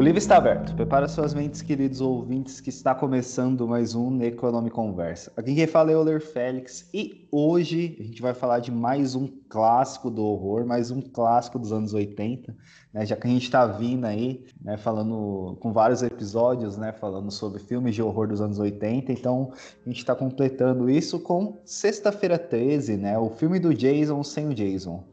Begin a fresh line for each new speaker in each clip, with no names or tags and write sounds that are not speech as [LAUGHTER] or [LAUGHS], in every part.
O livro está aberto. Prepara suas mentes, queridos ouvintes, que está começando mais um Necronome Conversa. Aqui quem fala é o Euler Félix e hoje a gente vai falar de mais um clássico do horror, mais um clássico dos anos 80, né? Já que a gente está vindo aí, né, falando com vários episódios, né, falando sobre filmes de horror dos anos 80, então a gente está completando isso com Sexta-feira 13, né? O filme do Jason sem o Jason.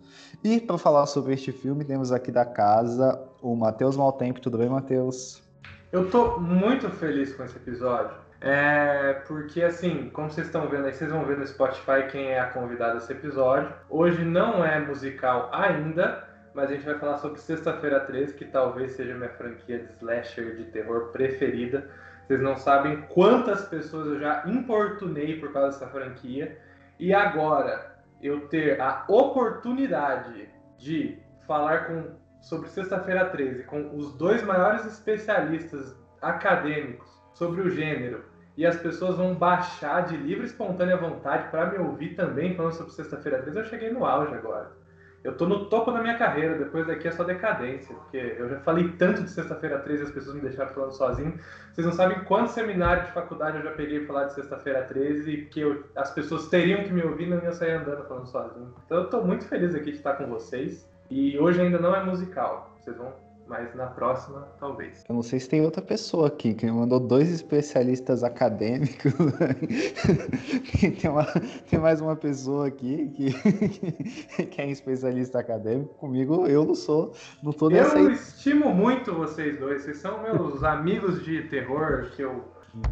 E para falar sobre este filme, temos aqui da casa o Matheus Maltempo. Tudo bem, Matheus?
Eu tô muito feliz com esse episódio. É porque, assim, como vocês estão vendo aí, vocês vão ver no Spotify quem é a convidada desse episódio. Hoje não é musical ainda, mas a gente vai falar sobre Sexta-feira 13, que talvez seja minha franquia de slasher de terror preferida. Vocês não sabem quantas pessoas eu já importunei por causa dessa franquia. E agora, eu ter a oportunidade de falar com, sobre Sexta-feira 13 com os dois maiores especialistas acadêmicos sobre o gênero e as pessoas vão baixar de livre e espontânea vontade para me ouvir também falando sobre Sexta-feira 13, eu cheguei no auge agora. Eu tô no topo da minha carreira, depois daqui é só decadência, porque eu já falei tanto de Sexta-feira 13 e as pessoas me deixaram falando sozinho. Vocês não sabem quantos seminários de faculdade eu já peguei falar de Sexta-feira 13 e que eu, as pessoas teriam que me ouvir não iam sair andando falando sozinho. Então eu tô muito feliz aqui de estar com vocês. E hoje ainda não é musical. Vocês vão mas na próxima, talvez.
Eu não sei se tem outra pessoa aqui que me mandou dois especialistas acadêmicos. [LAUGHS] tem, uma, tem mais uma pessoa aqui que, que é especialista acadêmico. Comigo, eu não sou. Não tô
nessa Eu estimo muito vocês dois. Vocês são meus amigos de terror que eu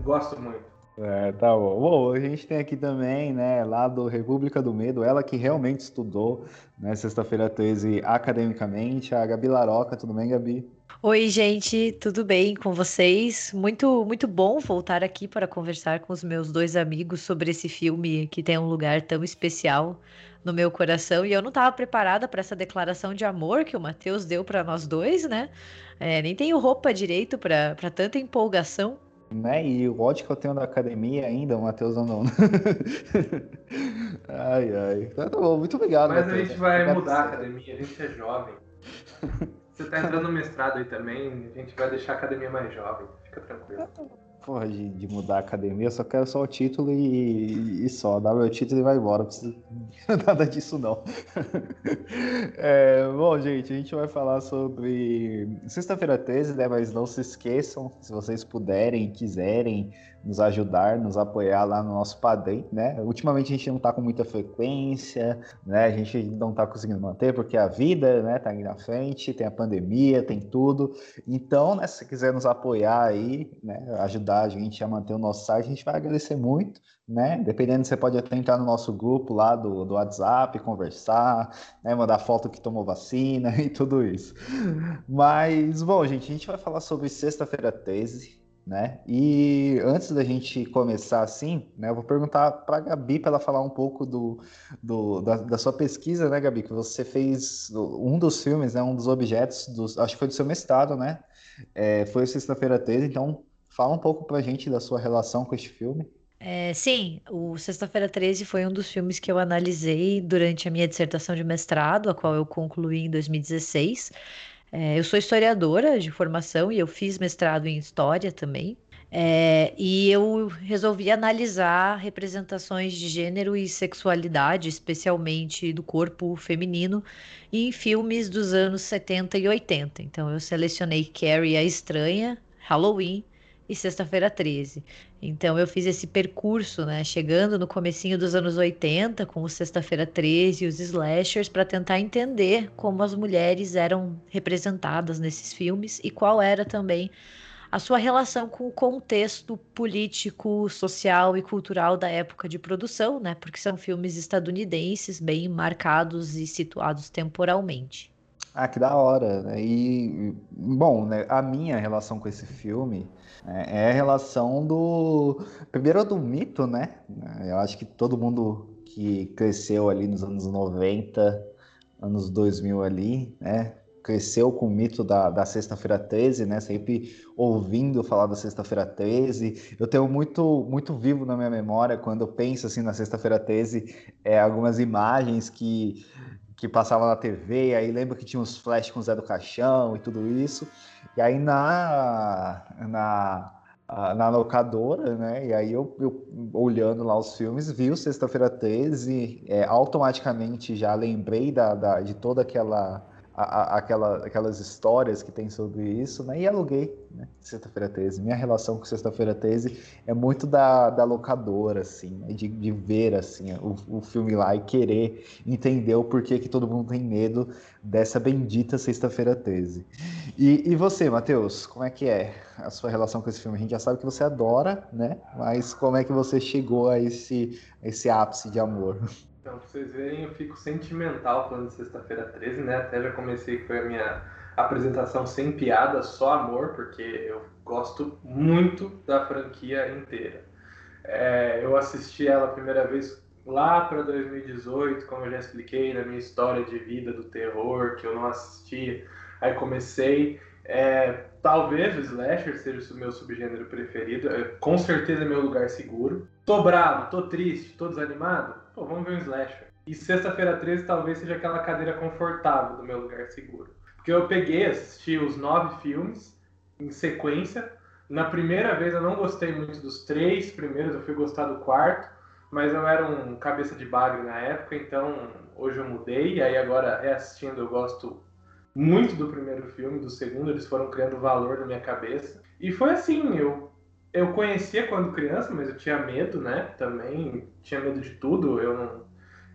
gosto muito.
É, tá bom. Bom, a gente tem aqui também, né, lá do República do Medo, ela que realmente estudou, né, sexta-feira 13, academicamente, a Gabi Laroca. Tudo bem, Gabi?
Oi, gente, tudo bem com vocês? Muito, muito bom voltar aqui para conversar com os meus dois amigos sobre esse filme que tem um lugar tão especial no meu coração. E eu não estava preparada para essa declaração de amor que o Matheus deu para nós dois, né? É, nem tenho roupa direito para tanta empolgação
né? E o ódio que eu tenho da academia ainda, o Matheus não. [LAUGHS] ai, ai. Tá bom, muito obrigado.
Mas Mateus. a gente vai mudar a academia, a gente é jovem. Você tá entrando no mestrado aí também, a gente vai deixar a academia mais jovem, fica tranquilo.
Porra de, de, mudar a academia, eu só quero só o título e, e só. Dá meu título e vai embora. Não precisa [LAUGHS] nada disso, não. [LAUGHS] é, bom, gente, a gente vai falar sobre sexta-feira 13, né? Mas não se esqueçam, se vocês puderem, quiserem nos ajudar, nos apoiar lá no nosso Padrim, né? Ultimamente a gente não tá com muita frequência, né? A gente não tá conseguindo manter porque a vida, né, tá aí na frente, tem a pandemia, tem tudo. Então, né, se quiser nos apoiar aí, né, ajudar ajudar a gente a manter o nosso site, a gente vai agradecer muito, né? Dependendo, você pode até entrar no nosso grupo lá do, do WhatsApp, conversar, né? mandar foto que tomou vacina [LAUGHS] e tudo isso. Mas, bom, gente, a gente vai falar sobre sexta-feira 13, né? E antes da gente começar assim, né, eu vou perguntar para a Gabi para ela falar um pouco do, do da, da, sua pesquisa, né, Gabi? Que você fez um dos filmes, né, um dos objetos, dos, acho que foi do seu mestrado, né? É, foi Sexta-feira 13, então Fala um pouco pra gente da sua relação com este filme.
É, sim, o Sexta-feira 13 foi um dos filmes que eu analisei durante a minha dissertação de mestrado, a qual eu concluí em 2016. É, eu sou historiadora de formação e eu fiz mestrado em História também. É, e eu resolvi analisar representações de gênero e sexualidade, especialmente do corpo feminino, em filmes dos anos 70 e 80. Então eu selecionei Carrie a Estranha, Halloween, e Sexta-feira 13. Então eu fiz esse percurso, né, chegando no comecinho dos anos 80 com o Sexta-feira 13 e os slashers para tentar entender como as mulheres eram representadas nesses filmes e qual era também a sua relação com o contexto político, social e cultural da época de produção, né? Porque são filmes estadunidenses bem marcados e situados temporalmente.
Ah, que da hora, né? E, bom, né, a minha relação com esse filme né, é a relação do. Primeiro do mito, né? Eu acho que todo mundo que cresceu ali nos anos 90, anos 2000 ali, né? Cresceu com o mito da, da Sexta-feira 13, né? Sempre ouvindo falar da Sexta-feira 13. Eu tenho muito, muito vivo na minha memória quando eu penso assim na Sexta-feira 13, é, algumas imagens que que passava na TV, aí lembro que tinha uns flash com o Zé do Caixão e tudo isso. E aí na, na, na locadora, né? E aí eu, eu, olhando lá os filmes, vi o Sexta-feira 13, é, automaticamente já lembrei da, da, de toda aquela a, aquela, aquelas histórias que tem sobre isso, né? E aluguei, né? Sexta-feira 13. Minha relação com Sexta-feira 13 é muito da, da locadora, assim, né? de, de ver, assim, o, o filme lá e querer entender o porquê que todo mundo tem medo dessa bendita Sexta-feira 13. E, e você, Matheus, como é que é a sua relação com esse filme? A gente já sabe que você adora, né? Mas como é que você chegou a esse, a esse ápice de amor?
Então, pra vocês verem, eu fico sentimental falando de sexta-feira 13, né? Até já comecei que foi a minha apresentação sem piada, só amor, porque eu gosto muito da franquia inteira. É, eu assisti ela a primeira vez lá para 2018, como eu já expliquei na minha história de vida do terror, que eu não assistia. Aí comecei. É, talvez o slasher seja o meu subgênero preferido, é, com certeza é meu lugar seguro. Tô bravo, tô triste, tô desanimado pô, vamos ver um slasher. E sexta-feira 13 talvez seja aquela cadeira confortável do meu lugar seguro. Porque eu peguei, assisti os nove filmes em sequência. Na primeira vez eu não gostei muito dos três primeiros, eu fui gostar do quarto, mas eu era um cabeça de bagre na época, então hoje eu mudei, e aí agora reassistindo eu gosto muito do primeiro filme, do segundo, eles foram criando valor na minha cabeça. E foi assim, eu eu conhecia quando criança, mas eu tinha medo, né? Também tinha medo de tudo. Eu não,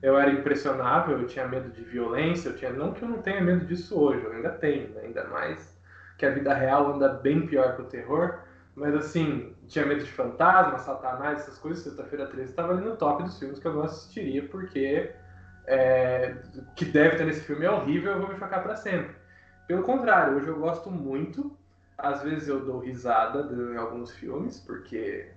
eu era impressionável, eu tinha medo de violência, eu tinha não que eu não tenha medo disso hoje, eu ainda tenho, né? ainda mais que a vida real anda bem pior que o terror. Mas assim, tinha medo de fantasma, satanás, essas coisas. Sexta-feira 13 estava ali no top dos filmes que eu não assistiria, porque é, que deve ter nesse filme é horrível, eu vou me chocar para sempre. Pelo contrário, hoje eu gosto muito às vezes eu dou risada em alguns filmes, porque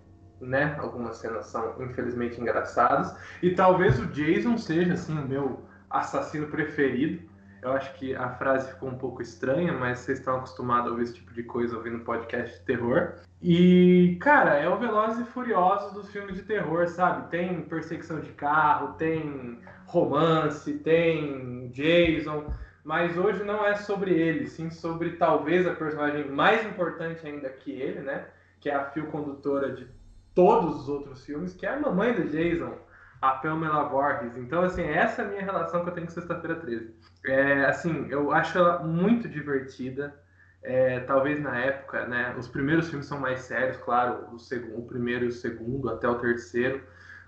né, algumas cenas são infelizmente engraçadas. E talvez o Jason seja assim o meu assassino preferido. Eu acho que a frase ficou um pouco estranha, mas vocês estão acostumados a ouvir esse tipo de coisa ouvindo podcast de terror. E, cara, é o Velozes e Furiosos dos filmes de terror, sabe? Tem perseguição de carro, tem romance, tem Jason mas hoje não é sobre ele, sim sobre talvez a personagem mais importante ainda que ele, né? Que é a fio condutora de todos os outros filmes, que é a mamãe do Jason, a Pamela Voorhees. Então, assim, essa é a minha relação que eu tenho com Sexta-feira 13. É, assim, eu acho ela muito divertida. É, talvez na época, né? Os primeiros filmes são mais sérios, claro, o, segundo, o primeiro e o segundo, até o terceiro.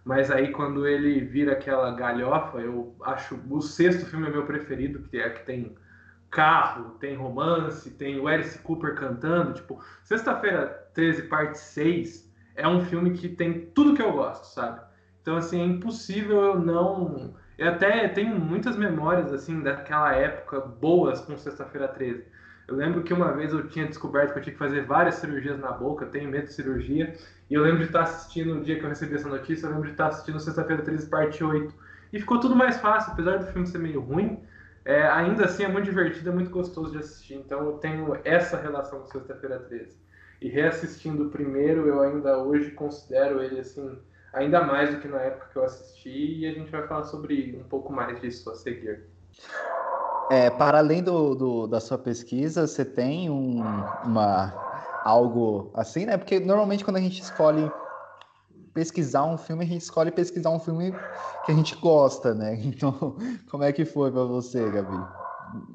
Mas aí quando ele vira aquela galhofa, eu acho o sexto filme é meu preferido, que é que tem carro, tem romance, tem o Alice Cooper cantando, tipo, Sexta-feira 13, parte 6, é um filme que tem tudo que eu gosto, sabe? Então assim, é impossível eu não eu até tenho muitas memórias assim daquela época boas com Sexta-feira 13. Eu lembro que uma vez eu tinha descoberto que eu tinha que fazer várias cirurgias na boca, tenho medo de cirurgia, e eu lembro de estar assistindo, no dia que eu recebi essa notícia, eu lembro de estar assistindo Sexta-feira 13, parte 8. E ficou tudo mais fácil, apesar do filme ser meio ruim, é, ainda assim é muito divertido, é muito gostoso de assistir. Então eu tenho essa relação com Sexta-feira 13. E reassistindo o primeiro, eu ainda hoje considero ele assim, ainda mais do que na época que eu assisti, e a gente vai falar sobre um pouco mais disso a seguir.
É, para além do, do, da sua pesquisa, você tem um, uma, algo assim, né? Porque normalmente quando a gente escolhe pesquisar um filme, a gente escolhe pesquisar um filme que a gente gosta, né? [LAUGHS] Então, como é que foi para você, Gabi?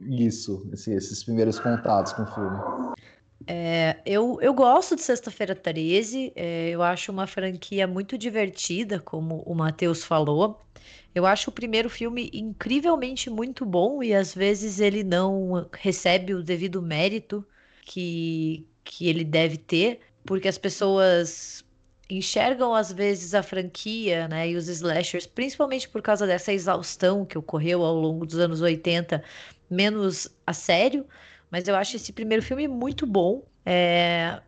Isso, esse, esses primeiros contatos com o filme.
É, eu, eu gosto de Sexta-feira 13, é, eu acho uma franquia muito divertida, como o Matheus falou. Eu acho o primeiro filme incrivelmente muito bom e às vezes ele não recebe o devido mérito que, que ele deve ter, porque as pessoas enxergam às vezes a franquia, né, e os slashers, principalmente por causa dessa exaustão que ocorreu ao longo dos anos 80, menos a sério, mas eu acho esse primeiro filme muito bom. É...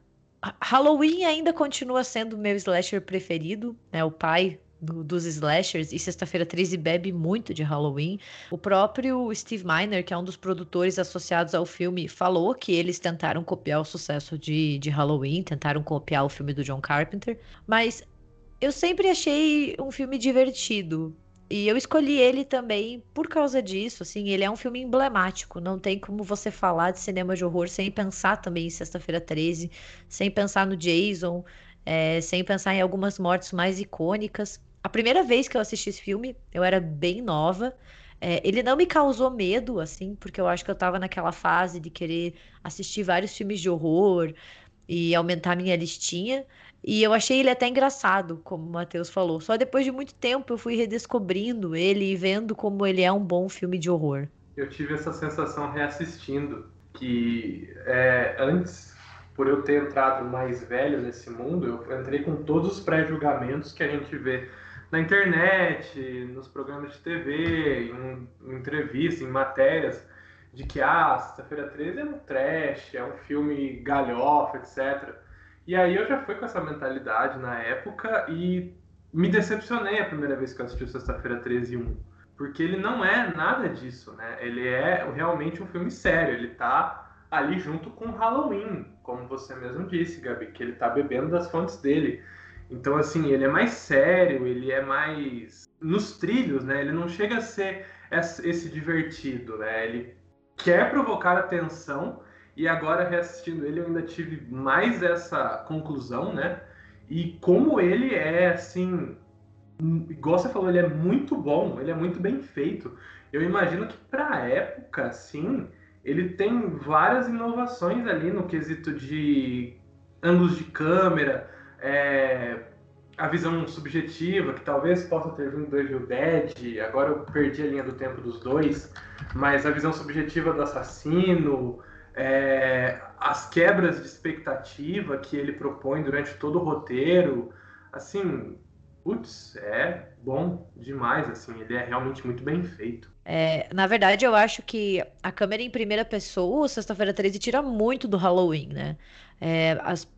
Halloween ainda continua sendo meu slasher preferido, né? O pai do, dos slashers e Sexta-feira 13 bebe muito de Halloween. O próprio Steve Miner, que é um dos produtores associados ao filme, falou que eles tentaram copiar o sucesso de, de Halloween, tentaram copiar o filme do John Carpenter, mas eu sempre achei um filme divertido. E eu escolhi ele também por causa disso, assim, ele é um filme emblemático, não tem como você falar de cinema de horror sem pensar também em Sexta-feira 13, sem pensar no Jason, é, sem pensar em algumas mortes mais icônicas. A primeira vez que eu assisti esse filme, eu era bem nova, é, ele não me causou medo, assim, porque eu acho que eu tava naquela fase de querer assistir vários filmes de horror e aumentar minha listinha. E eu achei ele até engraçado, como o Matheus falou. Só depois de muito tempo eu fui redescobrindo ele e vendo como ele é um bom filme de horror.
Eu tive essa sensação reassistindo, que é, antes, por eu ter entrado mais velho nesse mundo, eu entrei com todos os pré-julgamentos que a gente vê na internet, nos programas de TV, em, em entrevistas, em matérias, de que ah, Sexta-feira 13 é um trash, é um filme galhofa, etc. E aí eu já fui com essa mentalidade na época e me decepcionei a primeira vez que eu assisti Sexta-feira 13 1. Porque ele não é nada disso, né? Ele é realmente um filme sério, ele tá ali junto com Halloween, como você mesmo disse, Gabi, que ele tá bebendo das fontes dele. Então, assim, ele é mais sério, ele é mais nos trilhos, né? Ele não chega a ser esse divertido, né? Ele quer provocar atenção e agora reassistindo ele eu ainda tive mais essa conclusão, né? E como ele é assim, igual você falou, ele é muito bom, ele é muito bem feito. Eu imagino que para época, assim, ele tem várias inovações ali no quesito de ângulos de câmera, é, a visão subjetiva, que talvez possa ter vindo do Evil Dead, agora eu perdi a linha do tempo dos dois, mas a visão subjetiva do assassino, é, as quebras de expectativa que ele propõe durante todo o roteiro, assim, putz, é bom demais, assim, ele é realmente muito bem feito.
É, na verdade, eu acho que a câmera em primeira pessoa, Sexta-feira 13, tira muito do Halloween, né? É, as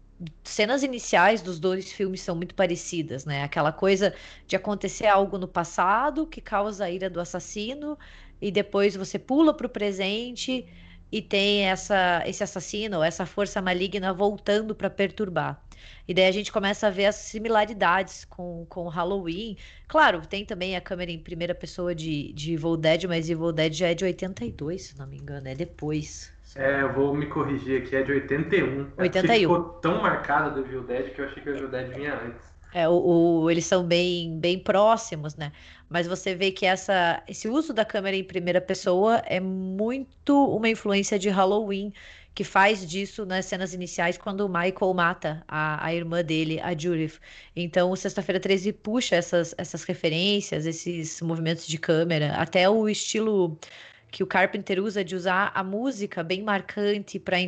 cenas iniciais dos dois filmes são muito parecidas, né? Aquela coisa de acontecer algo no passado que causa a ira do assassino e depois você pula para o presente e tem essa, esse assassino, essa força maligna voltando para perturbar. E daí a gente começa a ver as similaridades com, com Halloween. Claro, tem também a câmera em primeira pessoa de, de Evil Dead, mas Evil Dead já é de 82, se não me engano, é depois.
É, eu vou me corrigir aqui, é de 81.
81.
É ficou tão marcada do Evil Dead que eu achei que o Evil Dead vinha antes.
É, o, o, eles são bem, bem próximos, né? Mas você vê que essa, esse uso da câmera em primeira pessoa é muito uma influência de Halloween, que faz disso nas cenas iniciais quando o Michael mata a, a irmã dele, a Judith. Então, Sexta-feira 13 puxa essas, essas referências, esses movimentos de câmera, até o estilo que o Carpenter usa de usar a música bem marcante para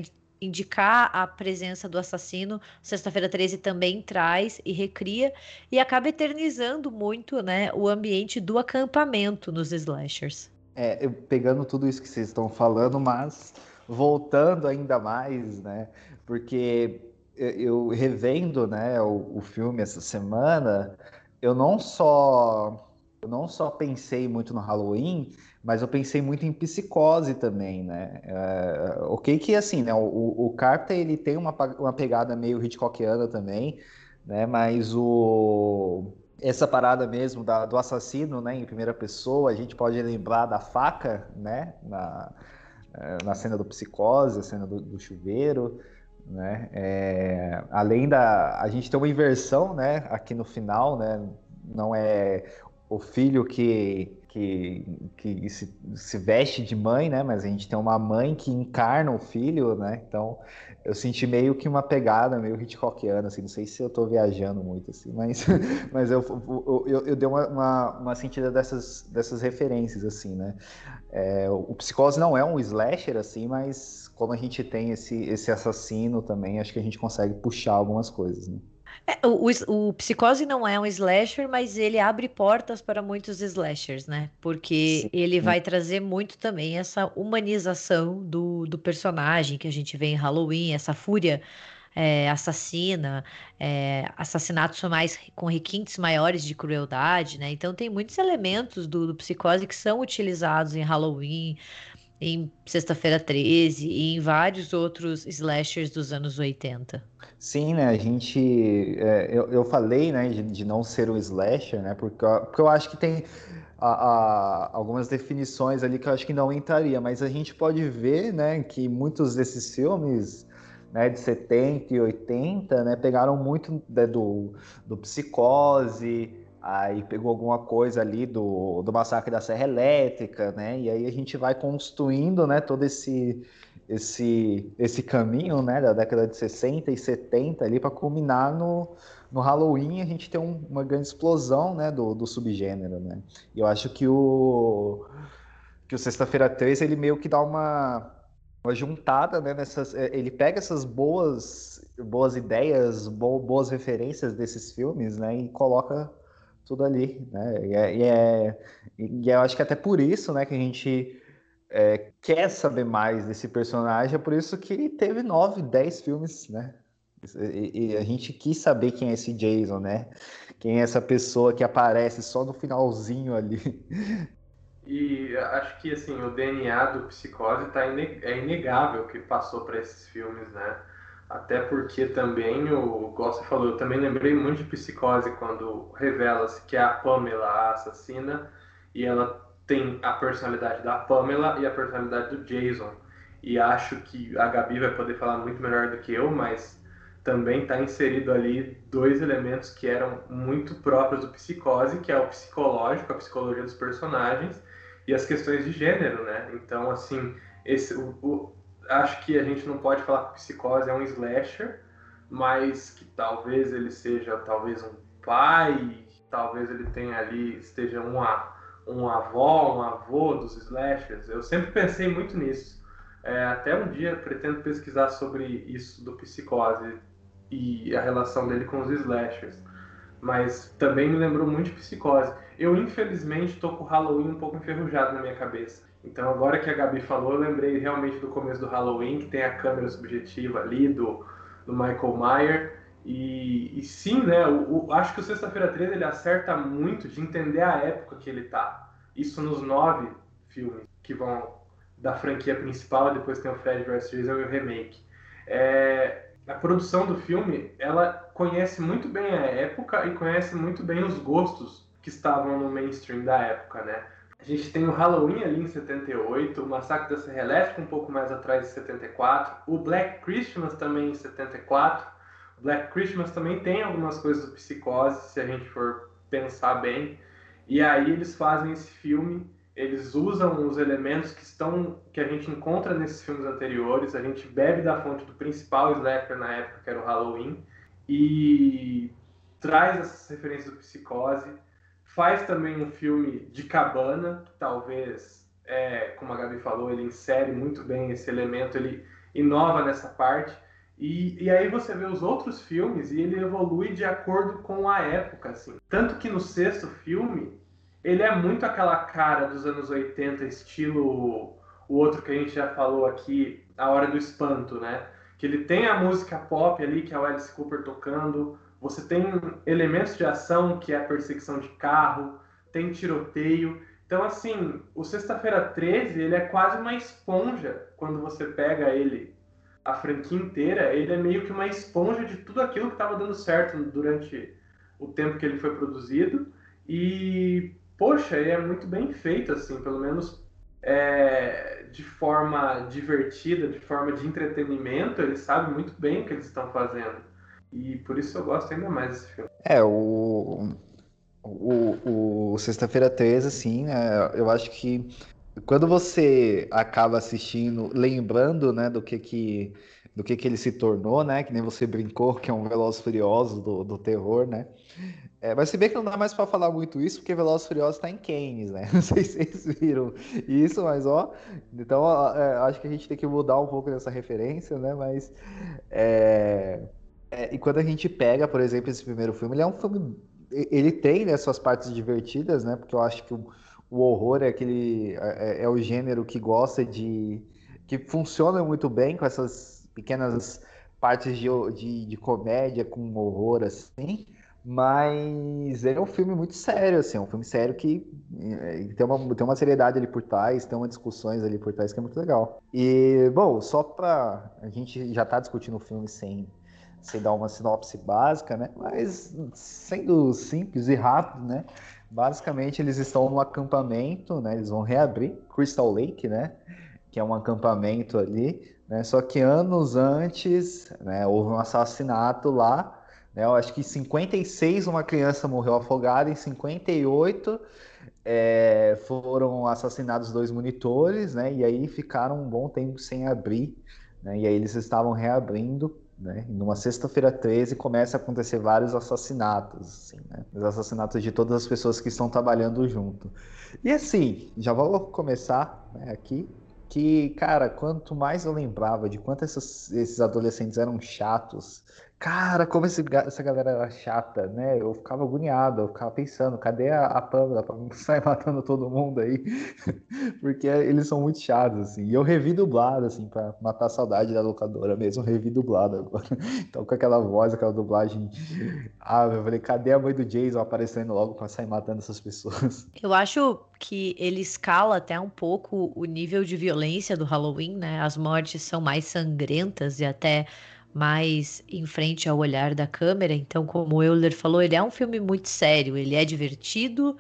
indicar a presença do assassino, Sexta-feira 13 também traz e recria e acaba eternizando muito, né, o ambiente do acampamento nos slashers.
É, eu, pegando tudo isso que vocês estão falando, mas voltando ainda mais, né, porque eu revendo, né, o, o filme essa semana, eu não só eu não só pensei muito no Halloween, mas eu pensei muito em psicose também, né? É, ok que, assim, né, o, o Carter, ele tem uma, uma pegada meio Hitchcockiana também, né? Mas o... Essa parada mesmo da, do assassino, né, em primeira pessoa, a gente pode lembrar da faca, né, na, é, na cena do psicose, a cena do, do chuveiro, né, é, além da, a gente tem uma inversão, né, aqui no final, né, não é o filho que que, que se, se, veste de mãe, né? Mas a gente tem uma mãe que encarna o filho, né? Então eu senti meio que uma pegada meio Hitchcockiana, assim. Não sei se eu estou viajando muito, assim, mas, [LAUGHS] mas eu, eu, eu, eu dei uma, uma, uma, sentida dessas, dessas referências, assim, né? É, o Psicose não é um slasher, assim, mas como a gente tem esse, esse assassino também, acho que a gente consegue puxar algumas coisas, né?
É, o, o, Psicose não é um slasher, mas ele abre portas para muitos slashers, né? Porque Sim. ele vai trazer muito também essa humanização do, do personagem que a gente vê em Halloween, essa fúria é, assassina, é, assassinatos mais com requintes maiores de crueldade, né? Então tem muitos elementos do, do Psicose que são utilizados em Halloween, em Sexta-feira 13 e em vários outros slashers dos anos 80.
Sim, né? A gente. É, eu, eu falei, né, de, de, não ser um slasher, né? Porque, porque eu acho que tem. a, a, algumas definições ali que eu acho que não entraria, mas a gente pode ver, né, que muitos desses filmes né, de 70 e 80, né, pegaram muito né, do, do Psicose, aí pegou alguma coisa ali do, do Massacre da Serra Elétrica, né, e aí a gente vai construindo, né, todo esse esse esse caminho, né, da década de 60 e 70 ali para culminar no no Halloween a gente tem um, uma grande explosão né, do, do subgênero, né? E eu acho que o que o Sexta-feira 13 ele meio que dá uma, uma juntada, né? Nessas, é, ele pega essas boas boas ideias, bo, boas referências desses filmes, né? E coloca tudo ali, né? E, é, e, é, e eu acho que até por isso, né? Que a gente é, quer saber mais desse personagem, é por isso que teve nove, dez filmes, né? E, e, a gente quis saber quem é esse Jason, né? Quem é essa pessoa que aparece só no finalzinho ali. [LAUGHS]
E acho que assim, o DNA do Psicose tá é inegável que passou para esses filmes, né? Até porque também, o, você falou, eu também lembrei muito de Psicose quando revela-se que é a Pamela a assassina e ela tem a personalidade da Pamela e a personalidade do Jason. E acho que a Gabi vai poder falar muito melhor do que eu, mas também está inserido ali dois elementos que eram muito próprios do psicose, que é o psicológico, a psicologia dos personagens e as questões de gênero, né? Então, assim, esse, o, o, acho que a gente não pode falar que psicose é um slasher, mas que talvez ele seja talvez um pai, talvez ele tenha ali esteja uma um avó, um avô dos slashers. Eu sempre pensei muito nisso. É, até um dia pretendo pesquisar sobre isso do psicose e a relação dele com os slashers. Mas também me lembrou muito de Psicose. Eu, infelizmente, estou com o Halloween um pouco enferrujado na minha cabeça. Então, agora que a Gabi falou, eu lembrei realmente do começo do Halloween, que tem a câmera subjetiva ali do, do Michael Meyer. E, e sim, né, o, o, acho que o Sexta-feira 13 ele acerta muito de entender a época que ele tá. Isso nos nove filmes que vão da franquia principal, depois tem o Fred vs. Jason e o remake. É, a produção do filme, ela conhece muito bem a época e conhece muito bem os gostos que estavam no mainstream da época, né? A gente tem o Halloween ali em 78, o Massacre da Serra Elétrica um pouco mais atrás em 74, o Black Christmas também em 74. O Black Christmas também tem algumas coisas do Psicose, se a gente for pensar bem. E aí eles fazem esse filme eles usam os elementos que estão que a gente encontra nesses filmes anteriores. A gente bebe da fonte do principal slasher na época, que era o Halloween, e traz essas referências do Psicose. Faz também um filme de cabana, talvez, é, como a Gabi falou, ele insere muito bem esse elemento, ele inova nessa parte. E, e aí você vê os outros filmes e ele evolui de acordo com a época, assim. Tanto que no sexto filme ele é muito aquela cara dos anos 80, estilo o outro que a gente já falou aqui, A Hora do Espanto, né? Que ele tem a música pop ali, que é o Alice Cooper tocando, você tem elementos de ação, que é a perseguição de carro, tem tiroteio. Então, assim, o Sexta-feira 13, ele é quase uma esponja quando você pega ele, a franquia inteira, ele é meio que uma esponja de tudo aquilo que estava dando certo durante o tempo que ele foi produzido. E poxa, ele é muito bem feito, assim, pelo menos é, de forma divertida, de forma de entretenimento, eles sabem muito bem o que eles estão fazendo. E por isso eu gosto ainda mais desse filme.
É, o, o, o Sexta-feira 13, assim, né, eu acho que quando você acaba assistindo, lembrando, né, do que que do que que ele se tornou, né, que nem você brincou, que é um Veloz Furioso do, do terror, né, é, mas se bem que não dá mais para falar muito isso, porque Velozes Furiosos está em Keynes, né? [LAUGHS] Não sei se vocês viram isso, mas ó. Então é, acho que a gente tem que mudar um pouco dessa referência, né? Mas. É, é, e quando a gente pega, por exemplo, esse primeiro filme, ele é um filme. Ele tem né, suas partes divertidas, né? Porque eu acho que o, o horror é aquele. É, é, é o gênero que gosta de. que funciona muito bem com essas pequenas partes de, de, de comédia com horror, assim. Mas é um filme muito sério, assim, é um filme sério que é, tem uma, tem uma seriedade ali por trás, tem uma discussões ali por trás que é muito legal. E, bom, só pra. A gente já tá discutindo o filme sem, sem dar uma sinopse básica, né? Mas sendo simples e rápido, né? Basicamente, eles estão no acampamento, né? Eles vão reabrir Crystal Lake, né? Que é um acampamento ali, né? Só que anos antes, né? Houve um assassinato lá, né? Eu acho que em 56 uma criança morreu afogada, em 58 é, foram assassinados dois monitores, né? E aí ficaram um bom tempo sem abrir, né? E aí eles estavam reabrindo, né? Numa sexta-feira 13 começa a acontecer vários assassinatos, assim, né? Os assassinatos de todas as pessoas que estão trabalhando junto. E assim, já vou começar né, aqui que, cara, quanto mais eu lembrava de quanto esses adolescentes eram chatos, Cara, como esse, essa galera era chata, né? Eu ficava agoniado, eu ficava pensando, cadê a, a Pamela pra [LAUGHS] sair matando todo mundo aí? [LAUGHS] Porque eles são muito chatos, assim. E eu revi dublado, assim, pra matar a saudade da locadora mesmo, revi dublado agora. [LAUGHS] Então, com aquela voz, aquela dublagem. Ah, eu falei, cadê a mãe do Jason aparecendo logo pra sair matando essas pessoas?
Eu acho que ele escala até um pouco o nível de violência do Halloween, né? As mortes são mais sangrentas e até mais em frente ao olhar da câmera. Então, como o Euler falou, ele é um filme muito sério, ele é divertido,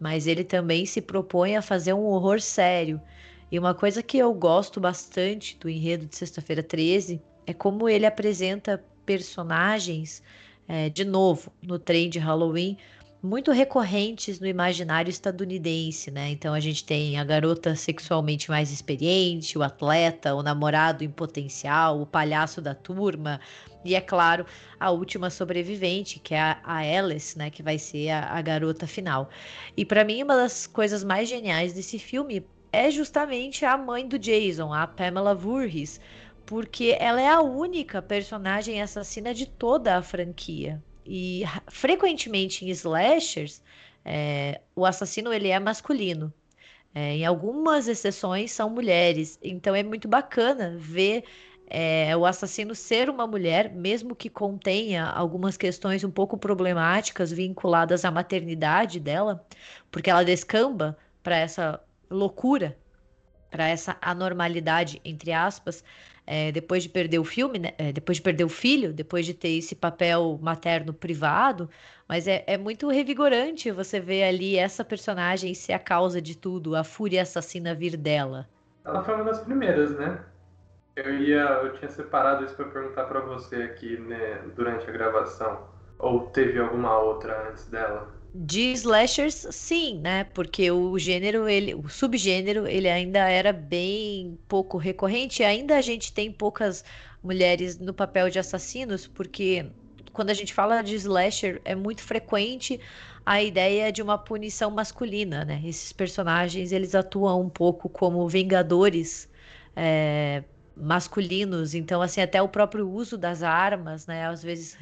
mas ele também se propõe a fazer um horror sério. E uma coisa que eu gosto bastante do enredo de Sexta-feira 13 é como ele apresenta personagens, é, de novo, no trem de Halloween, muito recorrentes no imaginário estadunidense, né? Então a gente tem a garota sexualmente mais experiente, o atleta, o namorado em potencial, o palhaço da turma, e é claro, a última sobrevivente, que é a, a Alice, né, que vai ser a, a garota final. E para mim uma das coisas mais geniais desse filme é justamente a mãe do Jason, a Pamela Voorhees, porque ela é a única personagem assassina de toda a franquia. E frequentemente em slashers, é, o assassino ele é masculino. É, em algumas exceções são mulheres. Então é muito bacana ver é, o assassino ser uma mulher, mesmo que contenha algumas questões um pouco problemáticas vinculadas à maternidade dela, porque ela descamba para essa loucura, para essa anormalidade, entre aspas, é, depois de perder o filme, né? É, depois de perder o filho, depois de ter esse papel materno privado, mas é, é muito revigorante você ver ali essa personagem ser a causa de tudo, a fúria assassina vir dela.
Ela foi uma das primeiras, né? Eu ia, eu tinha separado isso para perguntar para você aqui, né, durante a gravação. Ou teve alguma outra antes dela?
De slashers, sim, né? Porque o gênero, ele, o subgênero, ele ainda era bem pouco recorrente. Ainda a gente tem poucas mulheres no papel de assassinos, porque quando a gente fala de slasher, é muito frequente a ideia de uma punição masculina, né? Esses personagens, eles atuam um pouco como vingadores é, masculinos, então assim até o próprio uso das armas, né, às vezes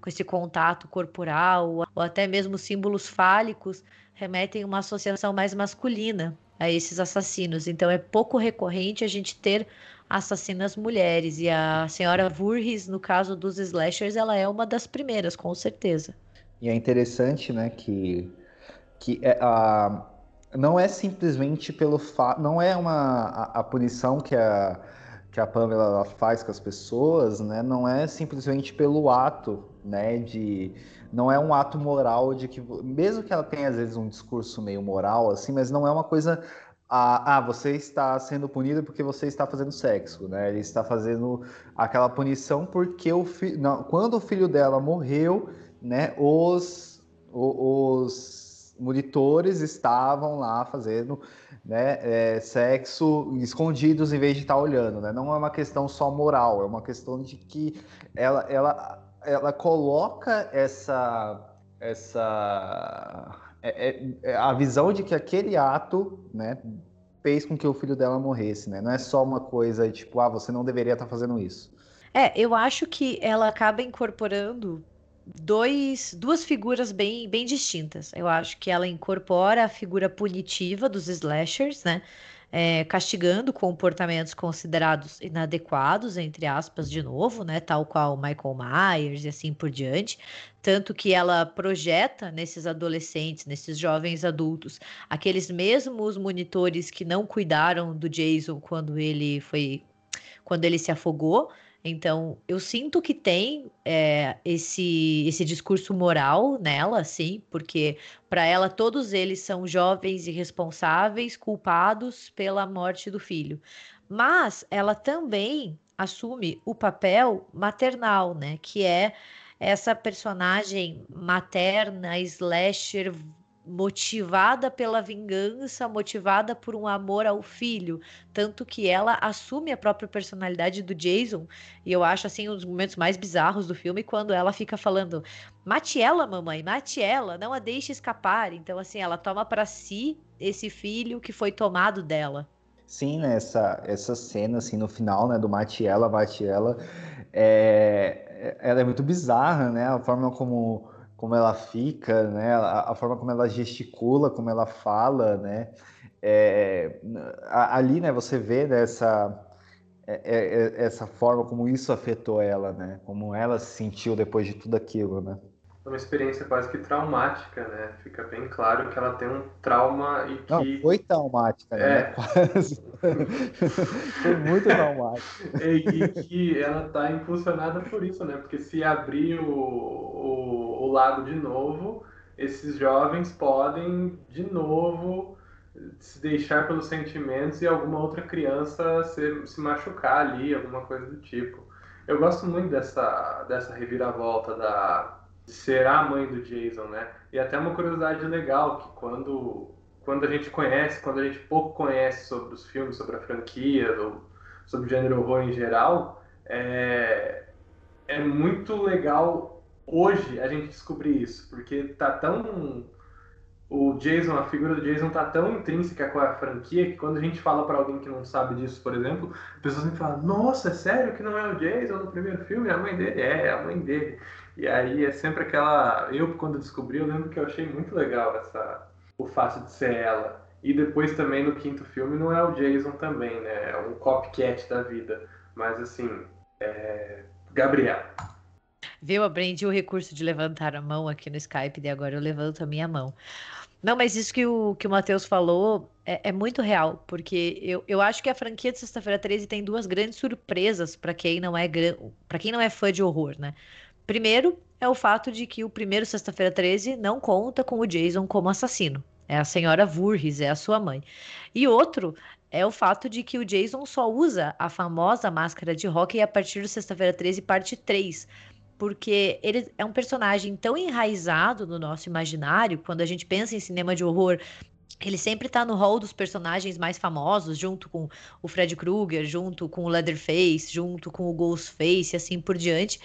com esse contato corporal ou até mesmo símbolos fálicos remetem uma associação mais masculina a esses assassinos. Então é pouco recorrente a gente ter assassinas mulheres e a senhora Voorhees, no caso dos slashers, ela é uma das primeiras, com certeza.
E é interessante, né, que que é, a não é simplesmente pelo fato, não é uma a, a punição que a que a Pamela faz com as pessoas, né, não é simplesmente pelo ato, né, de não é um ato moral de que mesmo que ela tenha às vezes um discurso meio moral assim, mas não é uma coisa ah, ah você está sendo punido porque você está fazendo sexo, né? Ele está fazendo aquela punição porque o fi... não, quando o filho dela morreu, né, os os monitores estavam lá fazendo né, é, sexo escondidos em vez de estar olhando, né? Não é uma questão só moral, é uma questão de que ela, ela, ela coloca essa essa é, é, é, a visão de que aquele ato, né, fez com que o filho dela morresse, né? Não é só uma coisa tipo, ah, você não deveria estar fazendo isso.
É, eu acho que ela acaba incorporando dois, duas figuras bem, bem distintas. Eu acho que ela incorpora a figura punitiva dos slashers, né? É, castigando comportamentos considerados inadequados, entre aspas, de novo, né? Tal qual Michael Myers e assim por diante. Tanto que ela projeta nesses adolescentes, nesses jovens adultos, aqueles mesmos monitores que não cuidaram do Jason quando ele foi. quando ele se afogou Então, eu sinto que tem é, esse, esse discurso moral nela, sim, porque para ela todos eles são jovens irresponsáveis, culpados pela morte do filho. Mas ela também assume o papel maternal, né? Que é essa personagem materna, slasher, motivada pela vingança, motivada por um amor ao filho, tanto que ela assume a própria personalidade do Jason, e eu acho assim um dos momentos mais bizarros do filme quando ela fica falando: "Mate ela, mamãe, mate ela, não a deixe escapar". Então assim, ela toma para si esse filho que foi tomado dela.
Sim, né, essa, essa cena assim no final, né, do mate ela, mate ela, é, ela é muito bizarra, né? A forma como como ela fica, né? A, a, forma como ela gesticula, como ela fala, né? É, ali, né? Você vê dessa é, é, é, essa forma como isso afetou ela, né? Como ela se sentiu depois de tudo aquilo, né?
Uma experiência quase que traumática, né? Fica bem claro que ela tem um trauma e que...
Não, foi traumática, né? É. [LAUGHS] Quase. foi muito traumática.
E, e, que ela está impulsionada por isso, né? Porque se abrir o, o, o lago de novo, esses jovens podem, de novo, se deixar pelos sentimentos e alguma outra criança se, se machucar ali, alguma coisa do tipo. Eu gosto muito dessa, dessa reviravolta da de ser a mãe do Jason, né? E até uma curiosidade legal que quando quando a gente conhece, quando a gente pouco conhece sobre os filmes, sobre a franquia, ou sobre o gênero horror em geral, é, é muito legal hoje a gente descobrir isso, porque tá tão o Jason, a figura do Jason tá tão intrínseca com a franquia que quando a gente fala para alguém que não sabe disso, por exemplo, as pessoas sempre falam: "Nossa, é sério que não é o Jason no primeiro filme? É a mãe dele é, é a mãe dele". E aí é sempre aquela. Eu, quando descobri, eu lembro que eu achei muito legal essa... o fato de ser ela. E depois também no quinto filme não é o Jason também, né? É um copycat da vida. Mas assim, é... Gabriel.
Viu? Aprendi o recurso de levantar a mão aqui no Skype e agora eu levanto a minha mão. Não, mas isso que o, que o Matheus falou é, é, muito real, porque eu, eu acho que a franquia de Sexta-feira 13 tem duas grandes surpresas para quem não é para quem não é fã de horror, né? Primeiro é o fato de que o primeiro Sexta-feira 13 não conta com o Jason como assassino. É a senhora Voorhees, é a sua mãe. E outro é o fato de que o Jason só usa a famosa máscara de hockey a partir do Sexta-feira 13, parte 3. Porque ele é um personagem tão enraizado no nosso imaginário, quando a gente pensa em cinema de horror, ele sempre tá no hall dos personagens mais famosos, junto com o Fred Krueger, junto com o Leatherface, junto com o Ghostface, assim por diante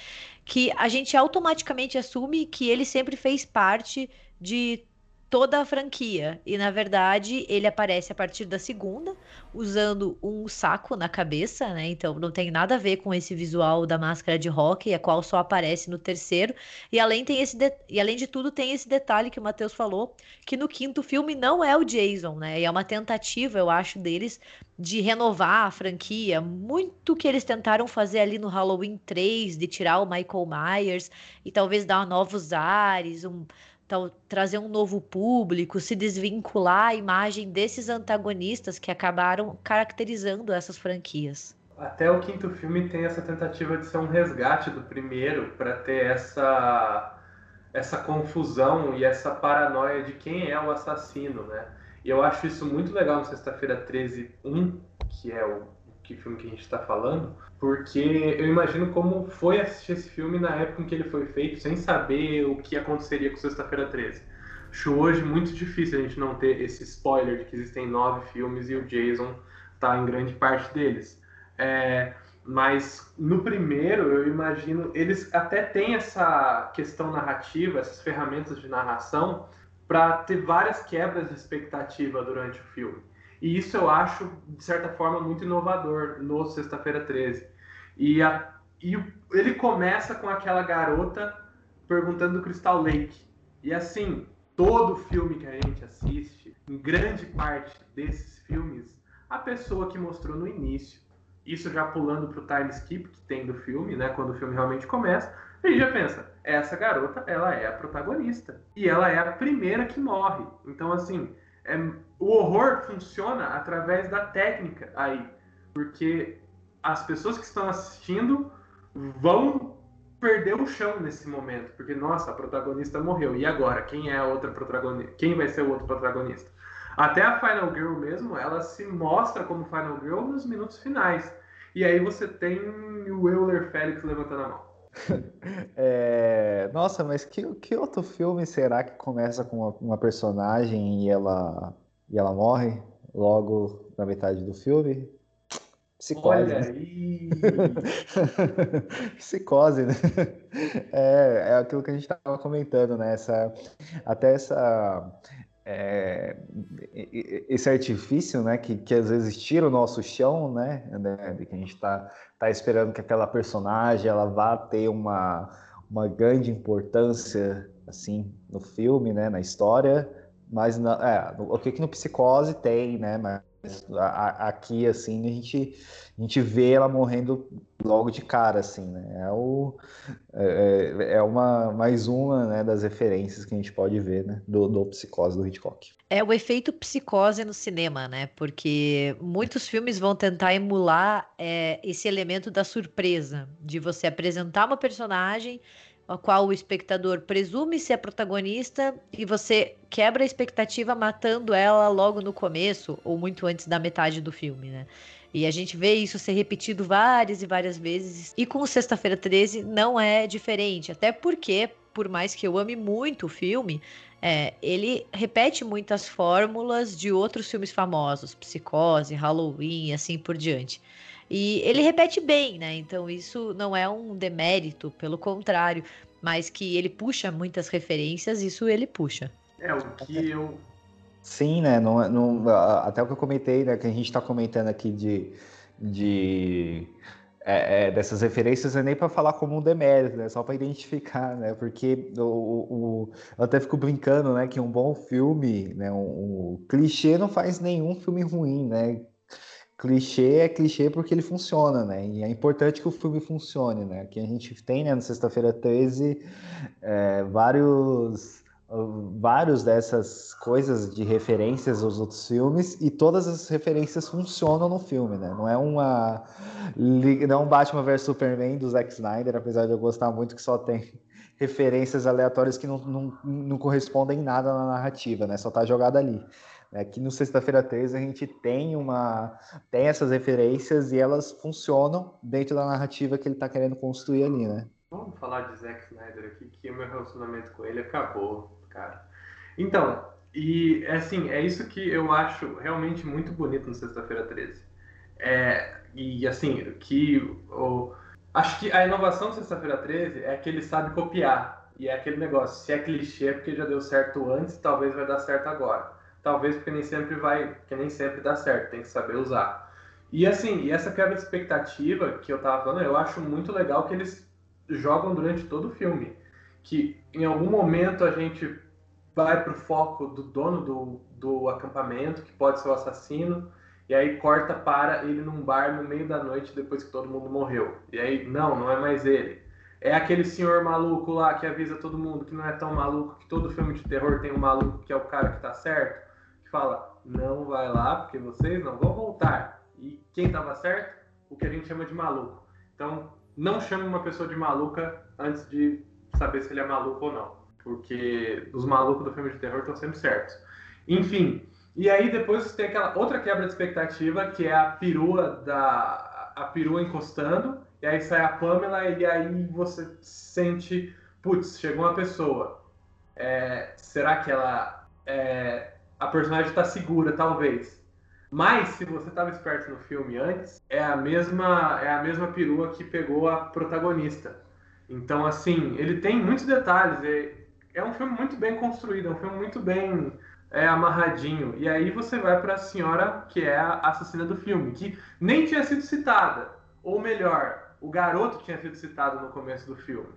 que a gente automaticamente assume que ele sempre fez parte de toda a franquia. E na verdade, ele aparece a partir da segunda, usando um saco na cabeça, né? Então não tem nada a ver com esse visual da máscara de rock, a qual só aparece no terceiro. E além, tem esse de... e além de tudo, tem esse detalhe que o Matheus falou, que no quinto filme não é o Jason, né? E é uma tentativa, eu acho, deles de renovar a franquia. Muito que eles tentaram fazer ali no Halloween 3, de tirar o Michael Myers e talvez dar novos ares, um trazer um novo público, se desvincular a imagem desses antagonistas que acabaram caracterizando essas franquias.
Até o quinto filme tem essa tentativa de ser um resgate do primeiro para ter essa essa confusão e essa paranoia de quem é o assassino, né? E eu acho isso muito legal no Sexta-feira 13 1, que é o que filme que a gente está falando, porque eu imagino como foi assistir esse filme na época em que ele foi feito, sem saber o que aconteceria com Sexta-feira 13. Acho hoje muito difícil a gente não ter esse spoiler de que existem nove filmes e o Jason está em grande parte deles. É, mas no primeiro, eu imagino, eles até têm essa questão narrativa, essas ferramentas de narração, para ter várias quebras de expectativa durante o filme. E isso eu acho, de certa forma, muito inovador no Sexta-feira 13. E, a, e ele começa com aquela garota perguntando do Crystal Lake. E assim, todo filme que a gente assiste, em grande parte desses filmes, a pessoa que mostrou no início, isso já pulando pro time skip que tem do filme, né, quando o filme realmente começa, a gente já pensa, essa garota, ela é a protagonista. E ela é a primeira que morre. Então, assim, é, o horror funciona através da técnica aí, porque as pessoas que estão assistindo vão perder o chão nesse momento, porque nossa, a protagonista morreu. E agora, quem é a outra protagonista? Quem vai ser o outro protagonista? Até a Final Girl mesmo, ela se mostra como Final Girl nos minutos finais. E aí você tem o Euler Félix levantando a mão. [LAUGHS]
É... Nossa, mas que, que outro filme será que começa com uma, uma, personagem e ela, e ela morre logo na metade do filme?
Psicose. Olha né? aí! [LAUGHS]
Psicose, né? [LAUGHS] É, é aquilo que a gente estava comentando, né? Essa, até essa é, esse artifício, né, que, que às vezes tira o nosso chão, né, né de que a gente está tá esperando que aquela personagem ela vá ter uma, uma grande importância, assim, no filme, né, na história, mas é, o que que no Psicose tem, né, mas aqui, assim, a gente, a gente vê ela morrendo logo de cara, assim, né? É, o, é, é, é uma, mais uma né, das referências que a gente pode ver, né? Do, do Psicose, do Hitchcock.
É o efeito psicose no cinema, né? Porque muitos filmes vão tentar emular é, esse elemento da surpresa, de você apresentar uma personagem a qual o espectador presume ser a protagonista e você quebra a expectativa matando ela logo no começo ou muito antes da metade do filme, né? E a gente vê isso ser repetido várias e várias vezes. E com Sexta-feira 13 não é diferente. Até porque, por mais que eu ame muito o filme, é, ele repete muitas fórmulas de outros filmes famosos, Psicose, Halloween assim por diante. E ele repete bem, né? Então isso não é um demérito, pelo contrário, mas que ele puxa muitas referências, isso ele puxa.
É, o que eu.
Sim, né? Não, não, até o que eu comentei, né? Que a gente está comentando aqui de. de é, é, dessas referências é nem para falar como um demérito, né? Só para identificar, né? Porque o, o, eu até fico brincando, né? Que um bom filme, né? Um, um clichê não faz nenhum filme ruim, né? Clichê é clichê porque ele funciona, né? E é importante que o filme funcione, né? Que a gente tem, né, no Sexta-feira 13, é, vários vários dessas coisas de referências aos outros filmes e todas as referências funcionam no filme, né? Não é uma não é um Batman vs Superman do Zack Snyder, apesar de eu gostar muito que só tem referências aleatórias que não, não, não correspondem em nada na narrativa, né? Só tá jogado ali. Aqui no Sexta-feira 13 a gente tem uma tem essas referências e elas funcionam dentro da narrativa que ele está querendo construir ali, né?
Vamos falar de Zack Snyder aqui, que o meu relacionamento com ele acabou, cara. Então, e assim, é isso que eu acho realmente muito bonito no Sexta-feira 13. É, e assim, que o, acho que a inovação do Sexta-feira 13 é que ele sabe copiar. E é aquele negócio, se é clichê é porque já deu certo antes, talvez vai dar certo agora talvez porque nem sempre vai, que nem sempre dá certo, tem que saber usar. E assim, e essa quebra de expectativa que eu tava falando, eu acho muito legal que eles jogam durante todo o filme. Que em algum momento a gente vai pro foco do dono do, do acampamento, que pode ser o assassino, e aí corta para ele num bar no meio da noite depois que todo mundo morreu. E aí, não, não é mais ele. É aquele senhor maluco lá que avisa todo mundo que não é tão maluco, que todo filme de terror tem um maluco que é o cara que tá certo fala, não vai lá, porque vocês não vão voltar. E quem estava certo? O que a gente chama de maluco. Então, não chame uma pessoa de maluca antes de saber se ele é maluco ou não. Porque os malucos do filme de terror estão sempre certos. Enfim, e aí depois tem aquela outra quebra de expectativa, que é a perua da a perua encostando, e aí sai a Pamela e aí você sente, putz, chegou uma pessoa. É, será que ela é, a personagem está segura, talvez. Mas se você estava esperto no filme antes, é a mesma é a mesma perua que pegou a protagonista. Então assim, ele tem muitos detalhes. É, é um filme muito bem construído, é um filme muito bem é, amarradinho. E aí você vai para a senhora que é a assassina do filme, que nem tinha sido citada, ou melhor, o garoto tinha sido citado no começo do filme.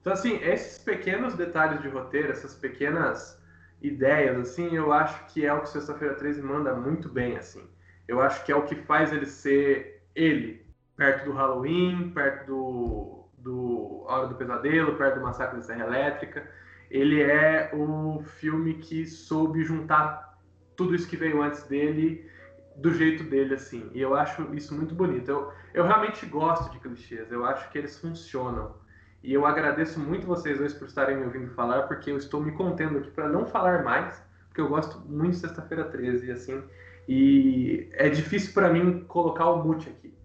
Então assim, esses pequenos detalhes de roteiro, essas pequenas ideias, assim, eu acho que é o que Sexta-feira 13 manda muito bem, assim. Eu acho que é o que faz ele ser ele, perto do Halloween, perto do, do Hora do Pesadelo, perto do Massacre da Serra Elétrica. Ele é o filme que soube juntar tudo isso que veio antes dele do jeito dele, assim. E eu acho isso muito bonito. Eu, eu realmente gosto de clichês, eu acho que eles funcionam. E eu agradeço muito vocês dois por estarem me ouvindo falar, porque eu estou me contendo aqui para não falar mais, porque eu gosto muito de Sexta-feira 13, assim. E é difícil para mim colocar o mute aqui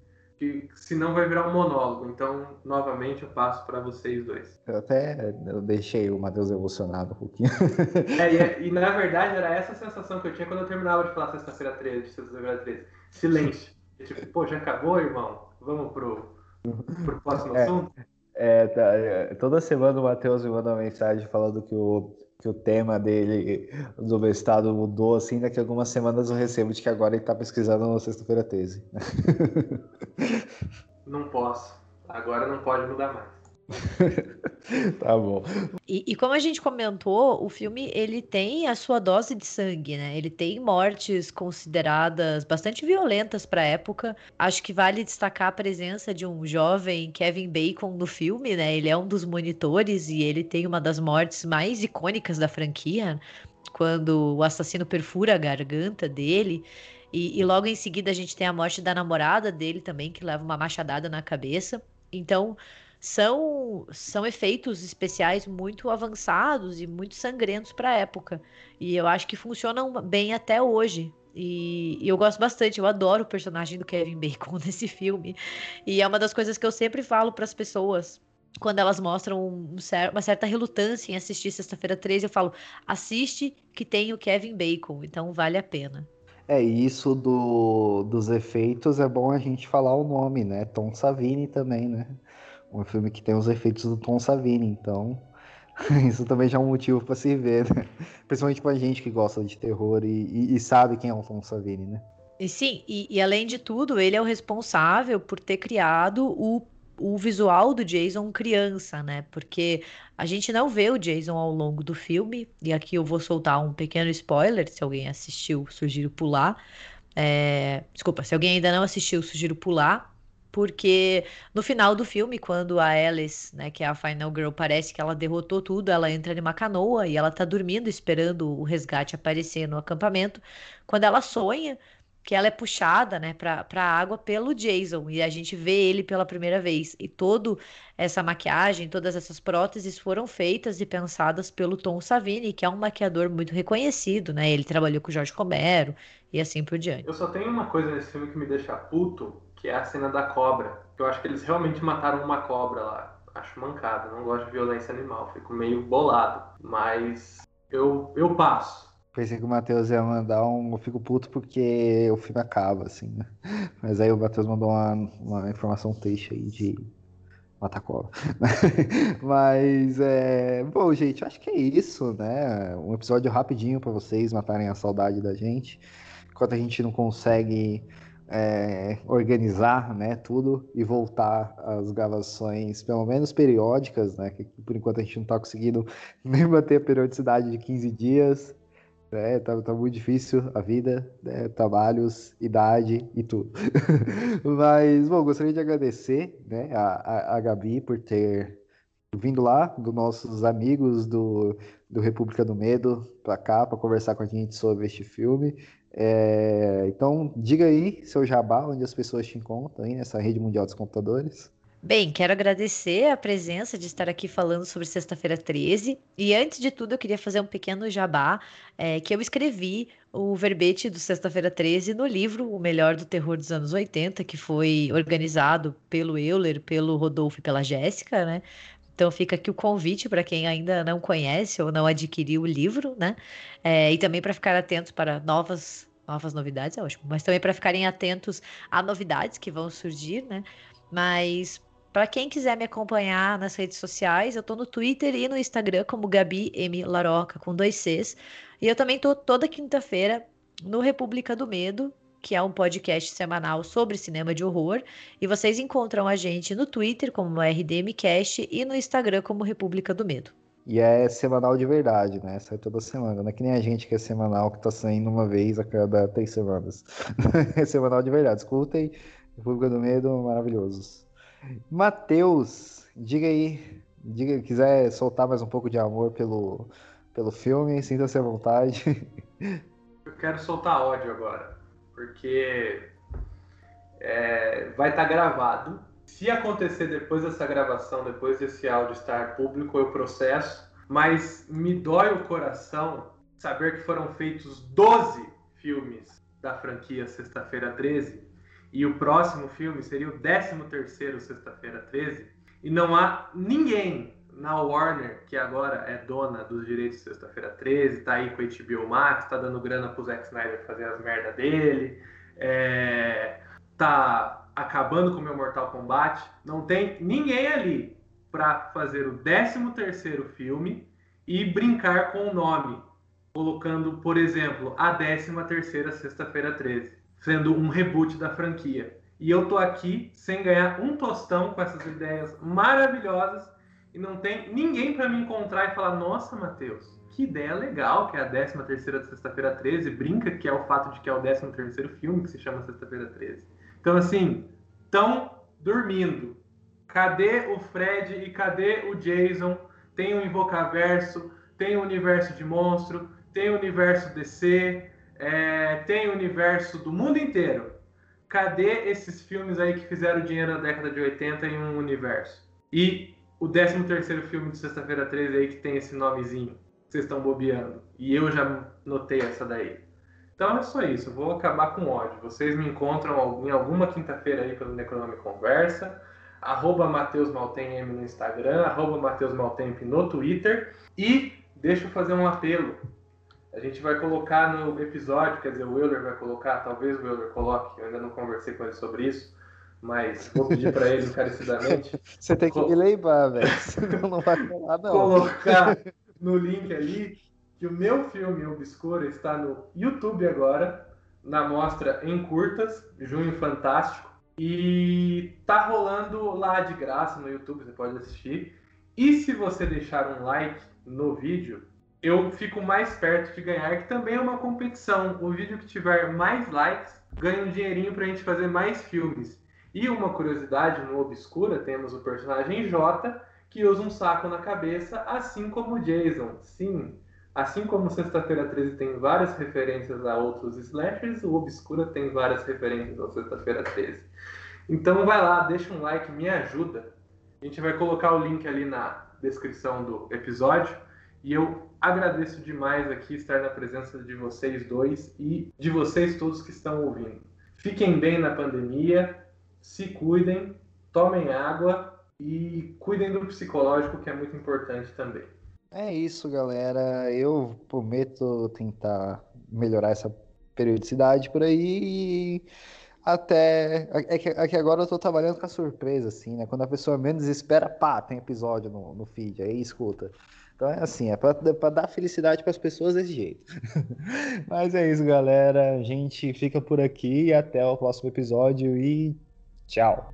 que senão vai virar um monólogo. Então, novamente, eu passo para vocês dois.
Eu até eu deixei o Matheus emocionado um pouquinho. [LAUGHS]
É, e, e, na verdade era essa sensação que eu tinha quando eu terminava de falar sexta-feira 13, sexta-feira 13. Silêncio. [LAUGHS] Tipo, pô, já acabou, irmão? Vamos pro, pro próximo é, assunto?
É, tá, é, toda semana o Matheus me manda uma mensagem falando que o que o tema dele do mestrado mudou, assim, daqui a algumas semanas eu recebo de que agora ele está pesquisando na sexta-feira 13. [LAUGHS]
Não posso. Agora não pode mudar mais. [LAUGHS]
tá bom.
E, e, como a gente comentou, o filme ele tem a sua dose de sangue, né? Ele tem mortes consideradas bastante violentas para época. Acho que vale destacar a presença de um jovem Kevin Bacon no filme, né? Ele é um dos monitores e ele tem uma das mortes mais icônicas da franquia, quando o assassino perfura a garganta dele. E, e logo em seguida a gente tem a morte da namorada dele também, que leva uma machadada na cabeça. Então, são, são efeitos especiais muito avançados e muito sangrentos para a época. E eu acho que funcionam bem até hoje. E, e, eu gosto bastante, eu adoro o personagem do Kevin Bacon [LAUGHS] nesse filme. E é uma das coisas que eu sempre falo para as pessoas. Quando elas mostram um, uma certa relutância em assistir Sexta-feira 13, eu falo: assiste que tem o Kevin Bacon, então vale a pena.
É, isso do, dos efeitos é bom a gente falar o nome, né? Tom Savini também, né? Um filme que tem os efeitos do Tom Savini, então [LAUGHS] isso também já é um motivo para se ver, né? Principalmente pra gente que gosta de terror e, e, e sabe quem é o Tom Savini, né?
E sim, e, e, além de tudo, ele é o responsável por ter criado o, o visual do Jason criança, né? Porque a gente não vê o Jason ao longo do filme, e aqui eu vou soltar um pequeno spoiler, se alguém assistiu, sugiro pular. É... Desculpa, se alguém ainda não assistiu, sugiro pular porque no final do filme, quando a Alice, né, que é a Final Girl, parece que ela derrotou tudo, ela entra numa canoa e ela tá dormindo esperando o resgate aparecer no acampamento, quando ela sonha que ela é puxada, né, para a água pelo Jason e a gente vê ele pela primeira vez e toda essa maquiagem, todas essas próteses foram feitas e pensadas pelo Tom Savini, que é um maquiador muito reconhecido, né? Ele trabalhou com o Jorge Romero e assim por diante.
Eu só tenho uma coisa nesse filme que me deixa puto, que é a cena da cobra. Eu acho que eles realmente mataram uma cobra lá. Acho mancada, não gosto de violência animal, fico meio bolado. Mas eu, eu passo.
Pensei que o Matheus ia mandar um. Eu fico puto porque o filme acaba, assim, né? Mas aí o Matheus mandou uma, uma informação triste aí de matar cobra. [LAUGHS] Mas, é... bom, gente, acho que é isso, né? Um episódio rapidinho para vocês matarem a saudade da gente. Enquanto a gente não consegue é, organizar né, tudo e voltar às gravações, pelo menos periódicas, né? Que por enquanto a gente não está conseguindo [LAUGHS] nem manter a periodicidade de 15 dias. Né, tá, tá muito difícil a vida, né, trabalhos, idade e tudo. [LAUGHS] Mas, bom, gostaria de agradecer né, a, a Gabi por ter vindo lá, dos nossos amigos do, do República do Medo, para cá, para conversar com a gente sobre este filme. É, então, diga aí seu jabá, onde as pessoas te encontram aí nessa rede mundial dos computadores.
Bem, quero agradecer a presença de estar aqui falando sobre Sexta-feira 13. E antes de tudo, eu queria fazer um pequeno jabá, é, que eu escrevi o verbete do Sexta-feira 13 no livro O Melhor do Terror dos Anos 80, que foi organizado pelo Euler, pelo Rodolfo e pela Jéssica, né? Então fica aqui o convite para quem ainda não conhece ou não adquiriu o livro, né? É, e também para ficar atentos para novas novas novidades, é ótimo, mas também para ficarem atentos a novidades que vão surgir, né? Mas para quem quiser me acompanhar nas redes sociais, eu estou no Twitter e no Instagram como Gabi M Laroca com dois Cs. E eu também estou toda quinta-feira no República do Medo, que é um podcast semanal sobre cinema de horror. E vocês encontram a gente no Twitter como RDMcast e no Instagram como República do Medo.
E é semanal de verdade, né? Sai toda semana. Não é que nem a gente que é semanal, que tá saindo uma vez a cada três semanas. [LAUGHS] é semanal de verdade. Escutem, República do Medo, maravilhosos. Matheus, diga aí, diga, quiser soltar mais um pouco de amor pelo, pelo filme, sinta-se à vontade. [LAUGHS]
Eu quero soltar ódio agora. Porque é, vai estar tá gravado. Se acontecer depois dessa gravação, depois desse áudio estar público, eu processo, mas me dói o coração saber que foram feitos 12 filmes da franquia Sexta-feira 13 e o próximo filme seria o 13º Sexta-feira 13 e não há ninguém na Warner, que agora é dona dos direitos de Sexta-feira 13, tá aí com a HBO Max, tá dando grana pro Zack Snyder fazer as merda dele, é, tá acabando com o meu Mortal Kombat. Não tem ninguém ali para fazer o 13º filme e brincar com o nome, colocando, por exemplo, a 13ª Sexta-feira 13, sendo um reboot da franquia. E eu tô aqui sem ganhar um tostão com essas ideias maravilhosas e não tem ninguém para me encontrar e falar: Nossa, Matheus, que ideia legal que é a 13 terceira de Sexta-feira 13. Brinca que é o fato de que é o 13 terceiro filme que se chama Sexta-feira 13. Então, assim, estão dormindo. Cadê o Fred e cadê o Jason? Tem o Invocaverso, tem o Universo de Monstro, tem o Universo DC, é, tem o Universo do mundo inteiro cadê esses filmes aí que fizeram dinheiro na década de 80 em um universo? E o 13 terceiro filme de Sexta-feira 13 aí que tem esse nomezinho, vocês estão bobeando. E eu já notei essa daí. Então é só isso, eu vou acabar com ódio. Vocês me encontram em alguma quinta-feira aí pelo Necronome Conversa, arroba no Instagram, arroba Maltemp no Twitter. E deixa eu fazer um apelo. A gente vai colocar no episódio, quer dizer, o Euler vai colocar, talvez o Euler coloque, eu ainda não conversei com ele sobre isso, mas vou pedir para ele encarecidamente. [LAUGHS]
Você tem que me lembrar, velho, [LAUGHS] senão não vai falar, não.
Colocar [LAUGHS] no link ali que o meu filme Obscura está no YouTube agora, na mostra em curtas, Junho Fantástico, e tá rolando lá de graça no YouTube, você pode assistir. E se você deixar um like no vídeo, eu fico mais perto de ganhar, que também é uma competição. O vídeo que tiver mais likes ganha um dinheirinho pra gente fazer mais filmes. E uma curiosidade, no Obscura temos o personagem J, que usa um saco na cabeça, assim como Jason. Sim, assim como Sexta-feira 13 tem várias referências a outros slashers, o Obscura tem várias referências ao Sexta-feira 13. Então vai lá, deixa um like, me ajuda. A gente vai colocar o link ali na descrição do episódio. E eu agradeço demais aqui estar na presença de vocês dois e de vocês todos que estão ouvindo. Fiquem bem na pandemia, se cuidem, tomem água e cuidem do psicológico, que é muito importante também.
É isso, galera. Eu prometo tentar melhorar essa periodicidade por aí até. É que, é que, agora eu tô trabalhando com a surpresa, assim, né? Quando a pessoa menos espera, pá, tem episódio no, no feed, aí escuta. Então é assim, é para dar felicidade para as pessoas desse jeito. [LAUGHS] Mas é isso, galera. A gente fica por aqui até o próximo episódio e tchau.